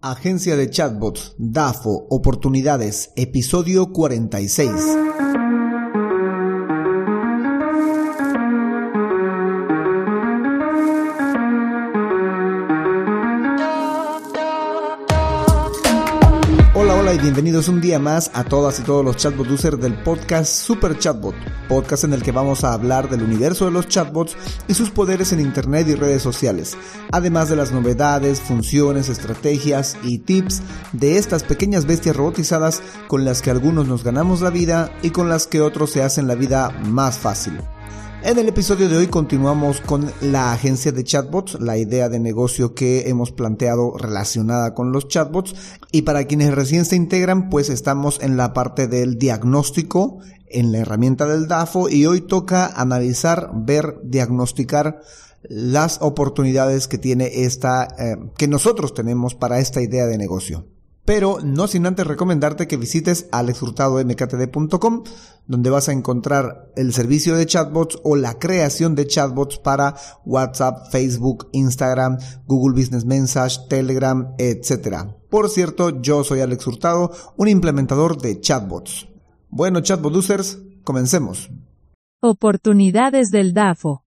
Agencia de Chatbots, DAFO, Oportunidades, episodio 46. Hola, y bienvenidos un día más a todas y todos los chatbot users del podcast Super Chatbot, podcast en el que vamos a hablar del universo de los chatbots y sus poderes en internet y redes sociales, además de las novedades, funciones, estrategias y tips de estas pequeñas bestias robotizadas con las que algunos nos ganamos la vida y con las que otros se hacen la vida más fácil. En el episodio de hoy continuamos con la agencia de chatbots, la idea de negocio que hemos planteado relacionada con los chatbots. Y para quienes recién se integran, pues estamos en la parte del diagnóstico, en la herramienta del DAFO, y hoy toca analizar, ver, diagnosticar las oportunidades que tiene esta, eh, que nosotros tenemos para esta idea de negocio pero no sin antes recomendarte que visites alexhurtadomktd.com, donde vas a encontrar el servicio de chatbots o la creación de chatbots para WhatsApp, Facebook, Instagram, Google Business Message, Telegram, etc. Por cierto, yo soy Alex Hurtado, un implementador de chatbots. Bueno, chatbot users, comencemos. Oportunidades del DAFO.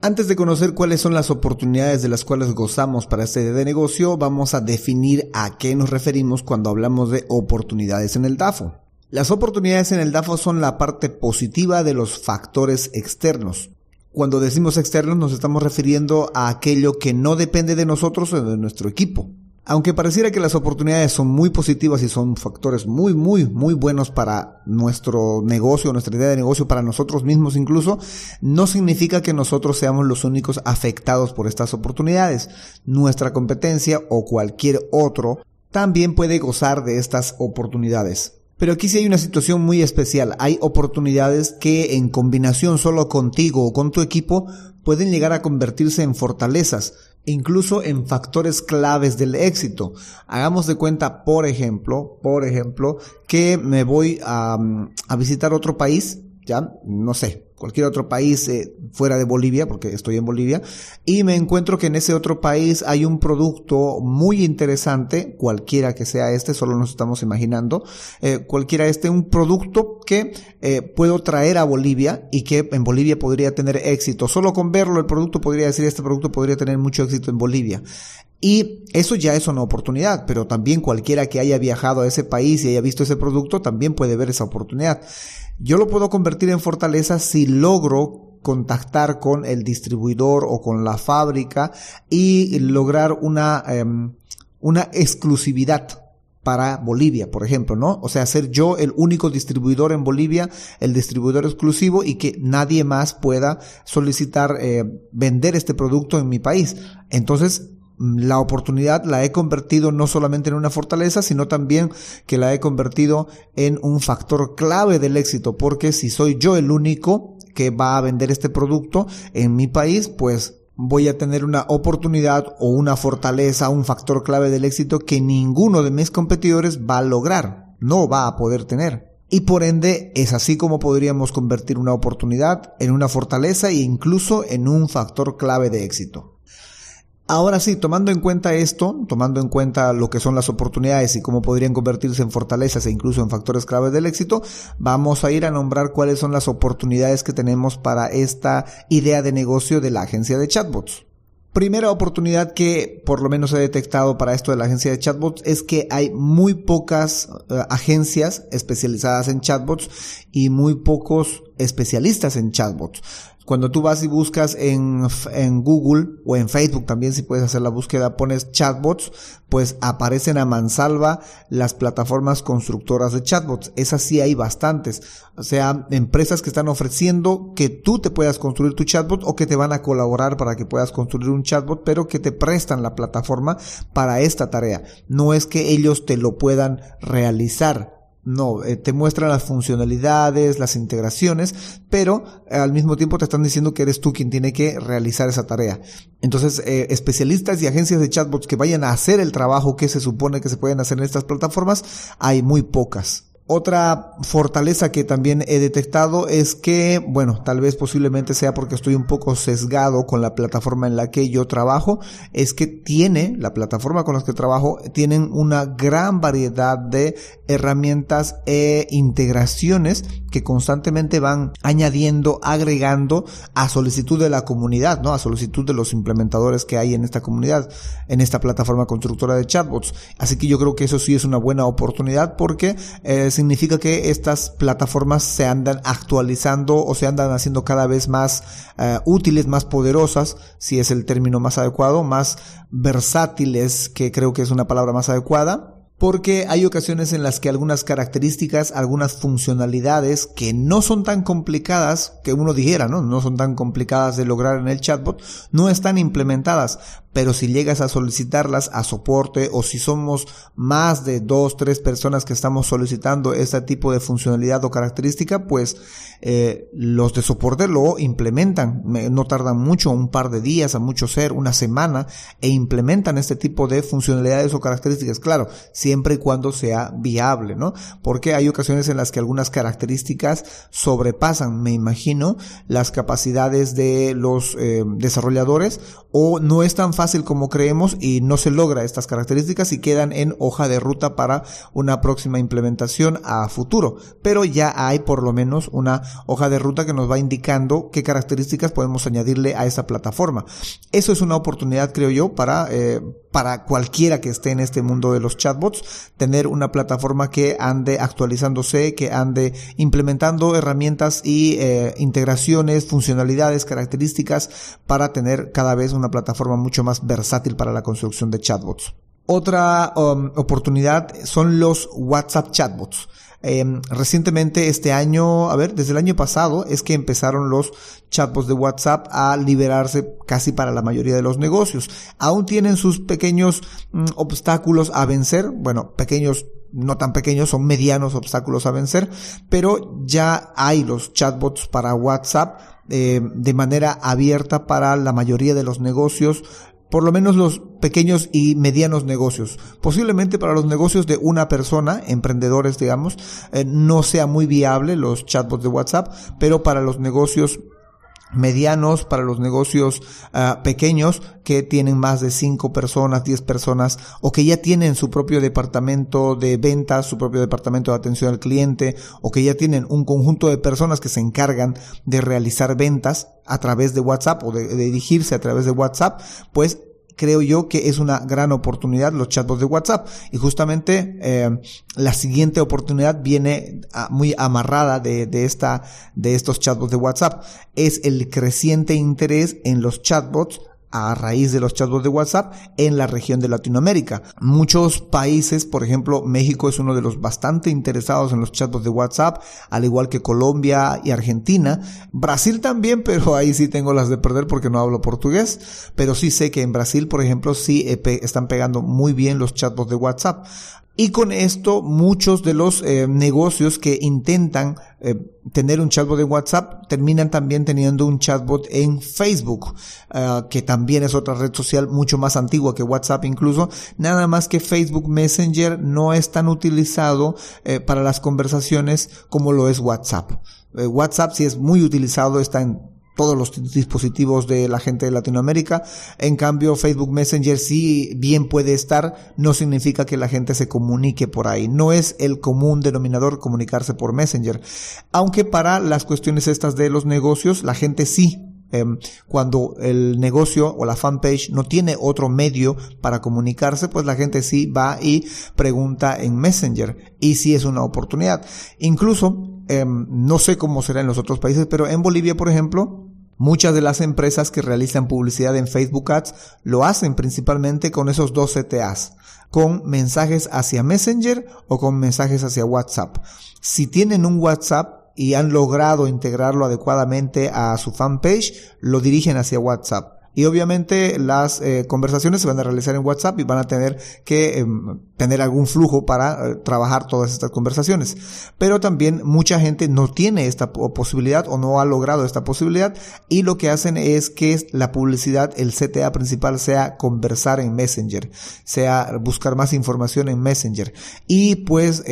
Antes de conocer cuáles son las oportunidades de las cuales gozamos para este de negocio, vamos a definir a qué nos referimos cuando hablamos de oportunidades en el DAFO. Las oportunidades en el DAFO son la parte positiva de los factores externos. Cuando decimos externos nos estamos refiriendo a aquello que no depende de nosotros o de nuestro equipo. Aunque pareciera que las oportunidades son muy positivas y son factores muy, muy, muy buenos para nuestro negocio, nuestra idea de negocio, para nosotros mismos incluso, no significa que nosotros seamos los únicos afectados por estas oportunidades. Nuestra competencia o cualquier otro también puede gozar de estas oportunidades. Pero aquí sí hay una situación muy especial. Hay oportunidades que en combinación solo contigo o con tu equipo pueden llegar a convertirse en fortalezas incluso en factores claves del éxito. Hagamos de cuenta, por ejemplo, por ejemplo, que me voy a, a visitar otro país, ya, no sé, cualquier otro país eh, fuera de Bolivia, porque estoy en Bolivia, y me encuentro que en ese otro país hay un producto muy interesante, cualquiera que sea este, solo nos estamos imaginando, eh, cualquiera este, un producto que eh, puedo traer a Bolivia y que en Bolivia podría tener éxito. Solo con verlo el producto podría decir, este producto podría tener mucho éxito en Bolivia. Y eso ya es una oportunidad, pero también cualquiera que haya viajado a ese país y haya visto ese producto también puede ver esa oportunidad. Yo lo puedo convertir en fortaleza si logro contactar con el distribuidor o con la fábrica y lograr una, em, una exclusividad para Bolivia, por ejemplo, ¿no? O sea, ser yo el único distribuidor en Bolivia, el distribuidor exclusivo y que nadie más pueda solicitar eh, vender este producto en mi país. Entonces, la oportunidad la he convertido no solamente en una fortaleza, sino también que la he convertido en un factor clave del éxito, porque si soy yo el único que va a vender este producto en mi país, pues voy a tener una oportunidad o una fortaleza, un factor clave del éxito que ninguno de mis competidores va a lograr, no va a poder tener. Y por ende es así como podríamos convertir una oportunidad en una fortaleza e incluso en un factor clave de éxito. Ahora sí, tomando en cuenta esto, tomando en cuenta lo que son las oportunidades y cómo podrían convertirse en fortalezas e incluso en factores claves del éxito, vamos a ir a nombrar cuáles son las oportunidades que tenemos para esta idea de negocio de la agencia de chatbots. Primera oportunidad que por lo menos he detectado para esto de la agencia de chatbots es que hay muy pocas eh, agencias especializadas en chatbots y muy pocos especialistas en chatbots. Cuando tú vas y buscas en, en Google o en Facebook también, si puedes hacer la búsqueda, pones chatbots, pues aparecen a mansalva las plataformas constructoras de chatbots. Esas sí hay bastantes. O sea, empresas que están ofreciendo que tú te puedas construir tu chatbot o que te van a colaborar para que puedas construir un chatbot, pero que te prestan la plataforma para esta tarea. No es que ellos te lo puedan realizar no, eh, te muestran las funcionalidades, las integraciones, pero eh, al mismo tiempo te están diciendo que eres tú quien tiene que realizar esa tarea. Entonces, eh, especialistas y agencias de chatbots que vayan a hacer el trabajo que se supone que se pueden hacer en estas plataformas, hay muy pocas. Otra fortaleza que también he detectado es que, bueno, tal vez posiblemente sea porque estoy un poco sesgado con la plataforma en la que yo trabajo, es que tiene, la plataforma con la que trabajo, tienen una gran variedad de herramientas e integraciones que constantemente van añadiendo, agregando a solicitud de la comunidad, ¿no? A solicitud de los implementadores que hay en esta comunidad, en esta plataforma constructora de chatbots. Así que yo creo que eso sí es una buena oportunidad porque es significa que estas plataformas se andan actualizando o se andan haciendo cada vez más uh, útiles, más poderosas, si es el término más adecuado, más versátiles, que creo que es una palabra más adecuada porque hay ocasiones en las que algunas características, algunas funcionalidades que no son tan complicadas, que uno dijera, ¿no? No son tan complicadas de lograr en el chatbot, no están implementadas, pero si llegas a solicitarlas a soporte o si somos más de dos, tres personas que estamos solicitando este tipo de funcionalidad o característica, pues eh, los de soporte lo implementan. No tardan mucho, un par de días, a mucho ser, una semana, e implementan este tipo de funcionalidades o características. Claro, siempre y cuando sea viable, ¿no? Porque hay ocasiones en las que algunas características sobrepasan, me imagino, las capacidades de los eh, desarrolladores o no es tan fácil como creemos y no se logra estas características y quedan en hoja de ruta para una próxima implementación a futuro. Pero ya hay por lo menos una hoja de ruta que nos va indicando qué características podemos añadirle a esa plataforma. Eso es una oportunidad, creo yo, para, eh, para cualquiera que esté en este mundo de los chatbots, tener una plataforma que ande actualizándose, que ande implementando herramientas y eh, integraciones, funcionalidades, características para tener cada vez una plataforma mucho más versátil para la construcción de chatbots. Otra um, oportunidad son los WhatsApp chatbots. Eh, recientemente este año, a ver, desde el año pasado es que empezaron los chatbots de WhatsApp a liberarse casi para la mayoría de los negocios. Aún tienen sus pequeños mm, obstáculos a vencer, bueno, pequeños no tan pequeños, son medianos obstáculos a vencer, pero ya hay los chatbots para WhatsApp eh, de manera abierta para la mayoría de los negocios por lo menos los pequeños y medianos negocios. Posiblemente para los negocios de una persona, emprendedores digamos, eh, no sea muy viable los chatbots de WhatsApp, pero para los negocios medianos, para los negocios uh, pequeños que tienen más de 5 personas, 10 personas o que ya tienen su propio departamento de ventas, su propio departamento de atención al cliente o que ya tienen un conjunto de personas que se encargan de realizar ventas a través de WhatsApp o de, de dirigirse a través de WhatsApp, pues creo yo que es una gran oportunidad los chatbots de WhatsApp. Y justamente eh, la siguiente oportunidad viene a, muy amarrada de, de, esta, de estos chatbots de WhatsApp. Es el creciente interés en los chatbots a raíz de los chatbots de WhatsApp en la región de Latinoamérica. Muchos países, por ejemplo, México es uno de los bastante interesados en los chatbots de WhatsApp, al igual que Colombia y Argentina. Brasil también, pero ahí sí tengo las de perder porque no hablo portugués. Pero sí sé que en Brasil, por ejemplo, sí eh, están pegando muy bien los chatbots de WhatsApp. Y con esto muchos de los eh, negocios que intentan eh, tener un chatbot en WhatsApp terminan también teniendo un chatbot en Facebook, uh, que también es otra red social mucho más antigua que WhatsApp incluso. Nada más que Facebook Messenger no es tan utilizado eh, para las conversaciones como lo es WhatsApp. Eh, WhatsApp sí es muy utilizado, está en todos los dispositivos de la gente de Latinoamérica. En cambio, Facebook Messenger sí bien puede estar, no significa que la gente se comunique por ahí. No es el común denominador comunicarse por Messenger. Aunque para las cuestiones estas de los negocios, la gente sí eh, cuando el negocio o la fanpage no tiene otro medio para comunicarse, pues la gente sí va y pregunta en Messenger y sí es una oportunidad. Incluso, eh, no sé cómo será en los otros países, pero en Bolivia, por ejemplo, Muchas de las empresas que realizan publicidad en Facebook Ads lo hacen principalmente con esos dos CTAs, con mensajes hacia Messenger o con mensajes hacia WhatsApp. Si tienen un WhatsApp y han logrado integrarlo adecuadamente a su fanpage, lo dirigen hacia WhatsApp. Y obviamente las eh, conversaciones se van a realizar en WhatsApp y van a tener que eh, tener algún flujo para eh, trabajar todas estas conversaciones. Pero también mucha gente no tiene esta posibilidad o no ha logrado esta posibilidad y lo que hacen es que la publicidad, el CTA principal sea conversar en Messenger, sea buscar más información en Messenger. Y pues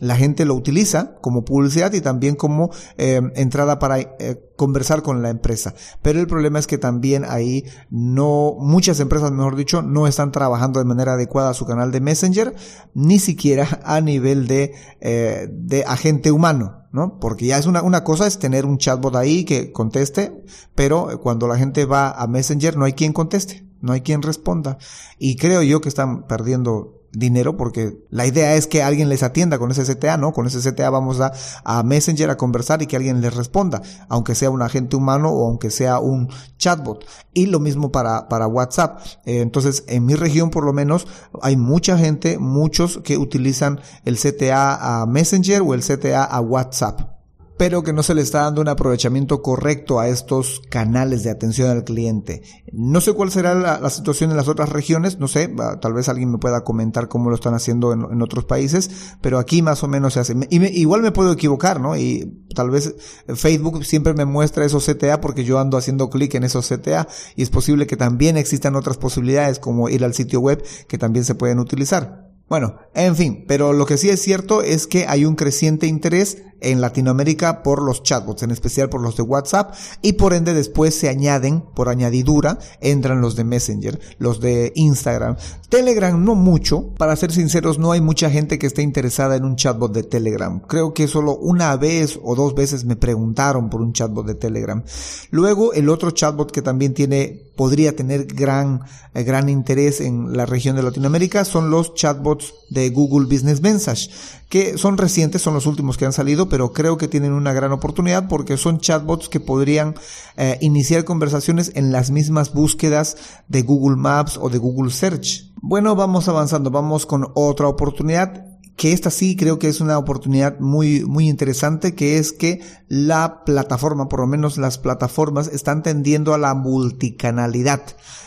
la gente lo utiliza como publicidad y también como eh, entrada para eh, conversar con la empresa. Pero el problema es que también ahí no, muchas empresas, mejor dicho, no están trabajando de manera adecuada su canal de Messenger, ni siquiera a nivel de, eh, de agente humano. ¿no? Porque ya es una, una cosa es tener un chatbot ahí que conteste, pero cuando la gente va a Messenger no hay quien conteste, no hay quien responda. Y creo yo que están perdiendo dinero porque la idea es que alguien les atienda con ese CTA, ¿no? Con ese CTA vamos a, a Messenger a conversar y que alguien les responda, aunque sea un agente humano o aunque sea un chatbot. Y lo mismo para, para WhatsApp. Eh, entonces, en mi región por lo menos hay mucha gente, muchos que utilizan el CTA a Messenger o el CTA a WhatsApp pero que no se le está dando un aprovechamiento correcto a estos canales de atención al cliente. No sé cuál será la, situación en las otras regiones, no sé, tal vez alguien me pueda comentar cómo lo están haciendo en, otros países, pero aquí más o menos se hace. Y igual me puedo equivocar, ¿no? Y tal vez Facebook siempre me muestra esos CTA porque yo ando haciendo clic en esos CTA y es posible que también existan otras posibilidades como ir al sitio web que también se pueden utilizar. Bueno, en fin, pero lo que sí es cierto es que hay un creciente interés en Latinoamérica por los chatbots, en especial por los de WhatsApp, y por ende después se añaden, por añadidura, entran los de Messenger, los de Instagram. Telegram no mucho, para ser sinceros, no hay mucha gente que esté interesada en un chatbot de Telegram. Creo que solo una vez o dos veces me preguntaron por un chatbot de Telegram. Luego, el otro chatbot que también tiene, podría tener gran, eh, gran interés en la región de Latinoamérica son los chatbots de Google Business Message que son recientes, son los últimos que han salido, pero creo que tienen una gran oportunidad porque son chatbots que podrían eh, iniciar conversaciones en las mismas búsquedas de Google Maps o de Google Search. Bueno, vamos avanzando, vamos con otra oportunidad que esta sí creo que es una oportunidad muy, muy interesante, que es que la plataforma, por lo menos las plataformas, están tendiendo a la multicanalidad.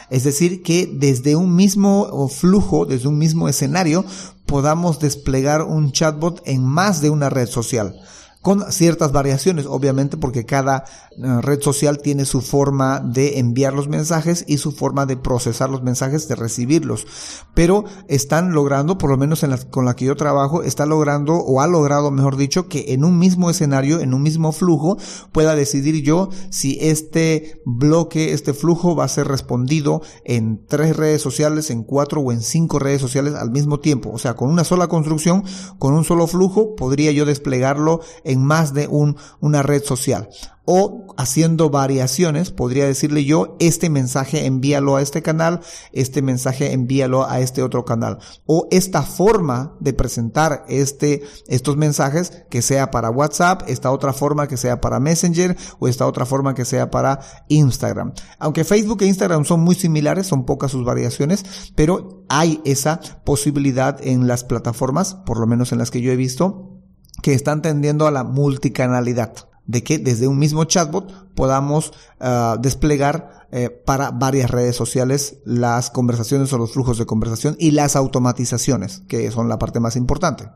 Es decir, que desde un mismo flujo, desde un mismo escenario, podamos desplegar un chatbot en más de una red social con ciertas variaciones, obviamente, porque cada eh, red social tiene su forma de enviar los mensajes y su forma de procesar los mensajes, de recibirlos. Pero están logrando, por lo menos en la, con la que yo trabajo, está logrando o ha logrado, mejor dicho, que en un mismo escenario, en un mismo flujo, pueda decidir yo si este bloque, este flujo va a ser respondido en tres redes sociales, en cuatro o en cinco redes sociales al mismo tiempo. O sea, con una sola construcción, con un solo flujo, podría yo desplegarlo en más de un, una red social o haciendo variaciones, podría decirle yo, este mensaje envíalo a este canal, este mensaje envíalo a este otro canal. O esta forma de presentar este, estos mensajes que sea para WhatsApp, esta otra forma que sea para Messenger o esta otra forma que sea para Instagram. Aunque Facebook e Instagram son muy similares, son pocas sus variaciones, pero hay esa posibilidad en las plataformas, por lo menos en las que yo he visto, que están tendiendo a la multicanalidad de que desde un mismo chatbot podamos uh, desplegar eh, para varias redes sociales las conversaciones o los flujos de conversación y las automatizaciones, que son la parte más importante.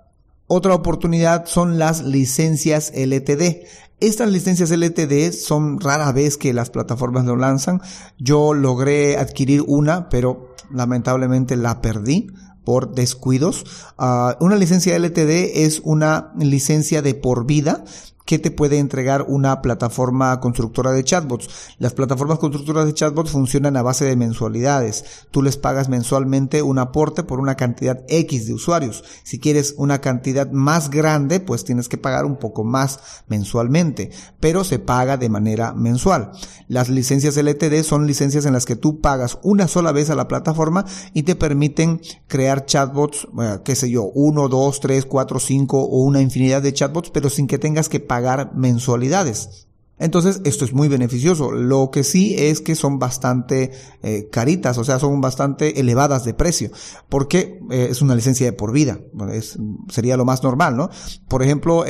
Otra oportunidad son las licencias LTD. Estas licencias LTD son rara vez que las plataformas lo lanzan. Yo logré adquirir una, pero lamentablemente la perdí por descuidos. Uh, una licencia LTD es una licencia de por vida que te puede entregar una plataforma constructora de chatbots. Las plataformas constructoras de chatbots funcionan a base de mensualidades. Tú les pagas mensualmente un aporte por una cantidad X de usuarios. Si quieres una cantidad más grande, pues tienes que pagar un poco más mensualmente, pero se paga de manera mensual. Las licencias LTD son licencias en las que tú pagas una sola vez a la plataforma y te permiten crear chatbots, eh, qué sé yo, uno, dos, tres, cuatro, cinco o una infinidad de chatbots, pero sin que tengas que pagar mensualidades. Entonces, esto es muy beneficioso. Lo que sí es que son bastante eh, caritas, o sea, son bastante elevadas de precio, porque eh, es una licencia de por vida. Es, sería lo más normal, ¿no? Por ejemplo,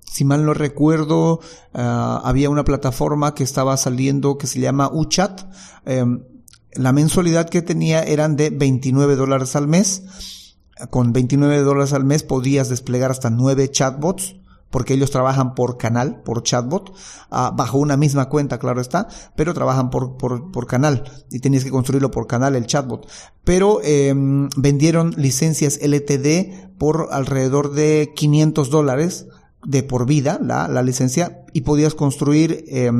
si mal no recuerdo, ah, había una plataforma que estaba saliendo que se llama UChat. Em, la mensualidad que tenía eran de 29 dólares al mes. Con 29 dólares al mes podías desplegar hasta 9 chatbots porque ellos trabajan por canal, por chatbot, ah, bajo una misma cuenta, claro está, pero trabajan por, canal y tenías que construirlo por canal el chatbot. Pero eh, vendieron licencias LTD por alrededor de 500 dólares de por vida la, la licencia y podías construir eh,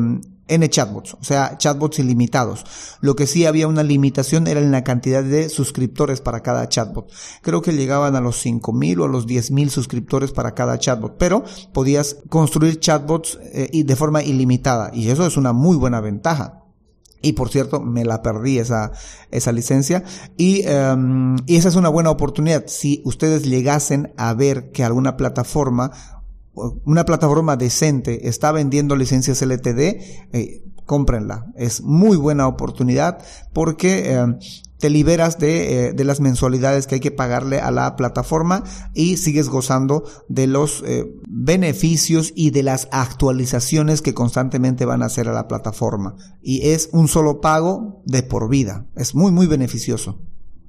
N chatbots, o sea, chatbots ilimitados. Lo que sí había una limitación era en la cantidad de suscriptores para cada chatbot. Creo que llegaban a los 5.000 o a los 10.000 suscriptores para cada chatbot, pero podías construir chatbots eh, de forma ilimitada y eso es una muy buena ventaja. Y por cierto, me la perdí esa, esa licencia. Y, y esa es una buena oportunidad. Si ustedes llegasen a ver que alguna plataforma una plataforma decente está vendiendo licencias LTD, eh, cómprenla. Es muy buena oportunidad porque eh, te liberas de, eh, de, las mensualidades que hay que pagarle a la plataforma y sigues gozando de los eh, beneficios y de las actualizaciones que constantemente van a hacer a la plataforma. Y es un solo pago de por vida. Es muy, muy beneficioso.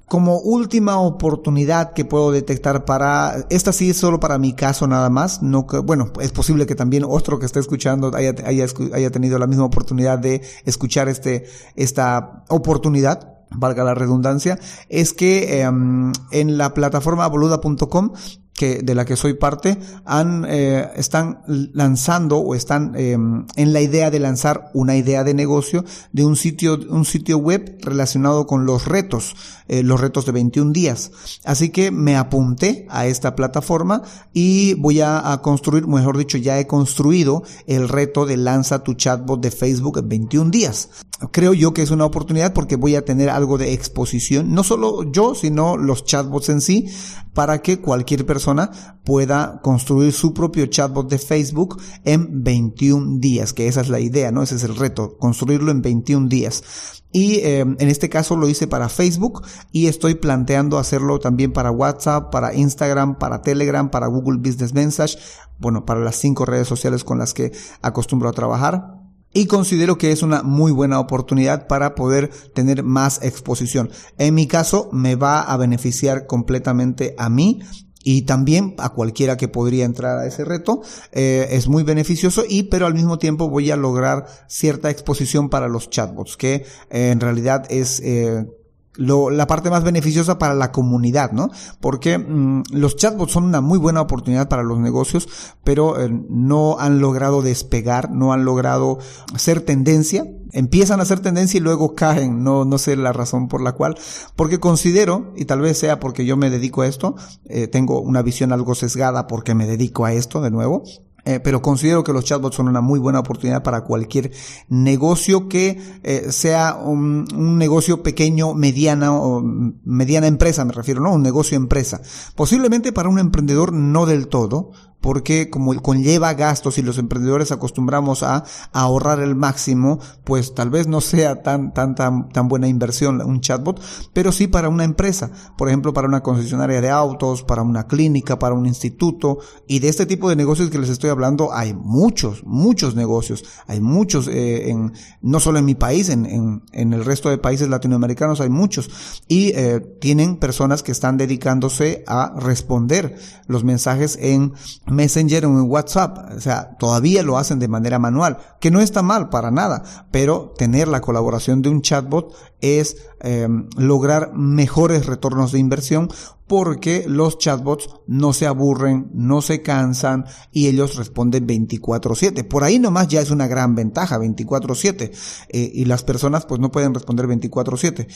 Como última oportunidad que puedo detectar para, esta sí es solo para mi caso nada más, no que, bueno, es posible que también otro que esté escuchando haya, haya, haya tenido la misma oportunidad de escuchar este, esta oportunidad valga la redundancia, es que eh, en la plataforma boluda.com que de la que soy parte han eh, están lanzando o están eh, en la idea de lanzar una idea de negocio de un sitio un sitio web relacionado con los retos eh, los retos de 21 días. Así que me apunté a esta plataforma y voy a, construir mejor dicho ya he construido el reto de lanza tu chatbot de Facebook en 21 días. Creo yo que es una oportunidad porque voy a tener algo de exposición no solo yo sino los chatbots en sí para que cualquier persona pueda construir su propio chatbot de Facebook en 21 días, que esa es la idea, ¿no? Ese es el reto, construirlo en 21 días. Y eh, en este caso lo hice para Facebook y estoy planteando hacerlo también para WhatsApp, para Instagram, para Telegram, para Google Business Message, bueno, para las cinco redes sociales con las que acostumbro a trabajar y considero que es una muy buena oportunidad para poder tener más exposición. En mi caso me va a beneficiar completamente a mí y también a cualquiera que podría entrar a ese reto eh, es muy beneficioso y pero al mismo tiempo voy a lograr cierta exposición para los chatbots que eh, en realidad es eh, lo, la parte más beneficiosa para la comunidad, ¿no? Porque mmm, los chatbots son una muy buena oportunidad para los negocios, pero eh, no han logrado despegar, no han logrado ser tendencia. Empiezan a ser tendencia y luego caen, no, no sé la razón por la cual, porque considero, y tal vez sea porque yo me dedico a esto, eh, tengo una visión algo sesgada porque me dedico a esto de nuevo, eh, pero considero que los chatbots son una muy buena oportunidad para cualquier negocio que eh, sea un, un, negocio pequeño, mediana o mediana empresa, me refiero, ¿no? Un negocio empresa. Posiblemente para un emprendedor no del todo, porque como conlleva gastos y los emprendedores acostumbramos a, ahorrar el máximo, pues tal vez no sea tan, tan, tan, tan buena inversión un chatbot, pero sí para una empresa, por ejemplo, para una concesionaria de autos, para una clínica, para un instituto, y de este tipo de negocios que les estoy hablando hay muchos, muchos negocios, hay muchos, eh, en, no solo en mi país, en, en, el resto de países latinoamericanos hay muchos, y eh, tienen personas que están dedicándose a responder los mensajes en Messenger o en WhatsApp. O sea, todavía lo hacen de manera manual, que no está mal para nada, pero tener la colaboración de un chatbot es eh, lograr mejores retornos de inversión porque los chatbots no se aburren, no se cansan y ellos responden 24/7. Por ahí nomás ya es una gran ventaja, 24/7. Eh, y las personas pues no pueden responder 24/7.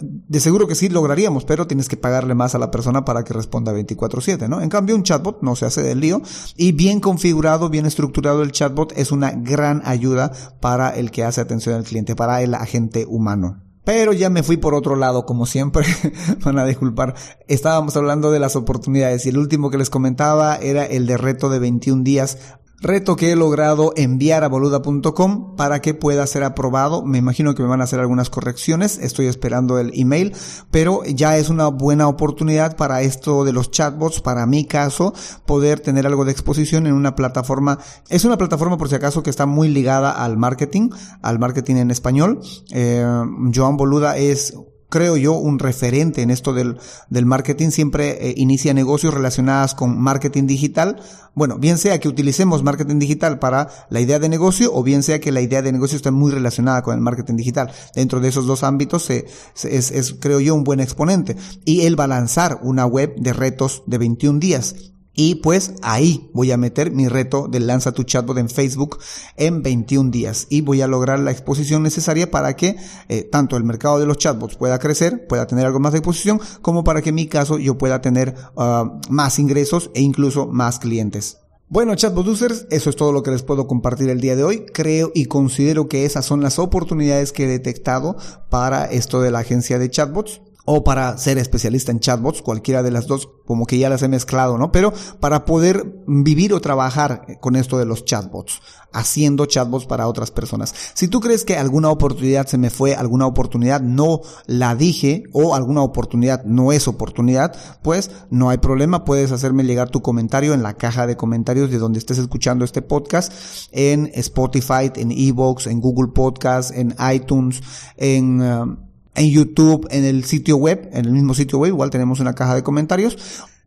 De seguro que sí lograríamos, pero tienes que pagarle más a la persona para que responda 24/7, ¿no? En cambio un chatbot no se hace del lío y bien configurado, bien estructurado el chatbot es una gran ayuda para el que hace atención al cliente, para el agente humano. Pero ya me fui por otro lado, como siempre, van a disculpar. Estábamos hablando de las oportunidades y el último que les comentaba era el de reto de 21 días Reto que he logrado enviar a boluda.com para que pueda ser aprobado. Me imagino que me van a hacer algunas correcciones. Estoy esperando el email, pero ya es una buena oportunidad para esto de los chatbots, para mi caso, poder tener algo de exposición en una plataforma. Es una plataforma, por si acaso, que está muy ligada al marketing, al marketing en español. Eh, Joan Boluda es creo yo, un referente en esto del, del marketing, siempre eh, inicia negocios relacionados con marketing digital. Bueno, bien sea que utilicemos marketing digital para la idea de negocio o bien sea que la idea de negocio esté muy relacionada con el marketing digital. Dentro de esos dos ámbitos se, es, es, creo yo, un buen exponente. Y él va a lanzar una web de retos de 21 días y pues ahí voy a meter mi reto del Lanza tu Chatbot en Facebook en 21 días y voy a lograr la exposición necesaria para que eh, tanto el mercado de los chatbots pueda crecer, pueda tener algo más de exposición, como para que en mi caso yo pueda tener uh, más ingresos e incluso más clientes. Bueno, chatbot users, eso es todo lo que les puedo compartir el día de hoy. Creo y considero que esas son las oportunidades que he detectado para esto de la agencia de chatbots o para ser especialista en chatbots, cualquiera de las dos, como que ya las he mezclado, ¿no? Pero para poder vivir o trabajar con esto de los chatbots, haciendo chatbots para otras personas. Si tú crees que alguna oportunidad se me fue, alguna oportunidad no la dije o alguna oportunidad no es oportunidad, pues no hay problema, puedes hacerme llegar tu comentario en la caja de comentarios de donde estés escuchando este podcast, en Spotify, en Evox, en Google Podcast, en iTunes, en... Um, en YouTube, en el sitio web, en el mismo sitio web, igual tenemos una caja de comentarios.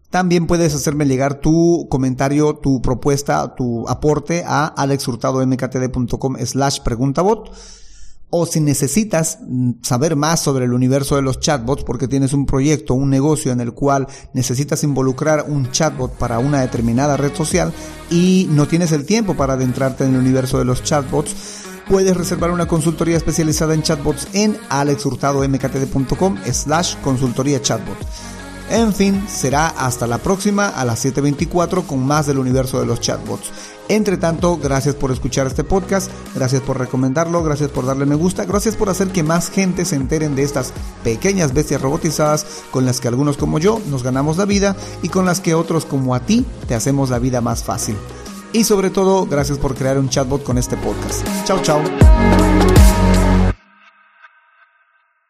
También puedes hacerme llegar tu comentario, tu propuesta, tu aporte a alexhurtadomktd.com slash preguntabot. O si necesitas saber más sobre el universo de los chatbots porque tienes un proyecto, un negocio en el cual necesitas involucrar un chatbot para una determinada red social y no tienes el tiempo para adentrarte en el universo de los chatbots, puedes reservar una consultoría especializada en chatbots en alexhurtadomktd.com slash consultoría chatbot. En fin, será hasta la próxima a las 7.24 con más del universo de los chatbots. Entre tanto, gracias por escuchar este podcast, gracias por recomendarlo, gracias por darle me gusta, gracias por hacer que más gente se enteren de estas pequeñas bestias robotizadas con las que algunos como yo nos ganamos la vida y con las que otros como a ti te hacemos la vida más fácil. Y sobre todo, gracias por crear un chatbot con este podcast. Chao, chao.